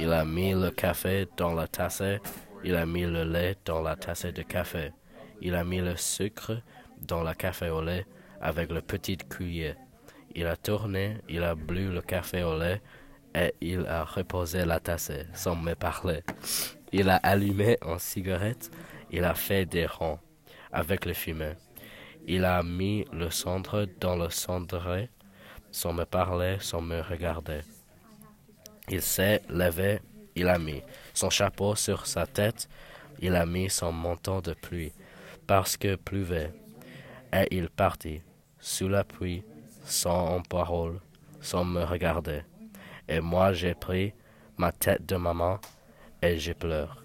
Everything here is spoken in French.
Il a mis le café dans la tasse, il a mis le lait dans la tasse de café, il a mis le sucre dans la café au lait avec le petit cuillère. Il a tourné, il a bu le café au lait et il a reposé la tasse sans me parler. Il a allumé une cigarette, il a fait des ronds avec le fumeur. Il a mis le cendre dans le cendrier sans me parler, sans me regarder. Il s'est levé, il a mis son chapeau sur sa tête, il a mis son manteau de pluie, parce que pleuvait, et il partit, sous la pluie, sans parole, sans me regarder. Et moi j'ai pris ma tête de maman, et j'ai pleuré.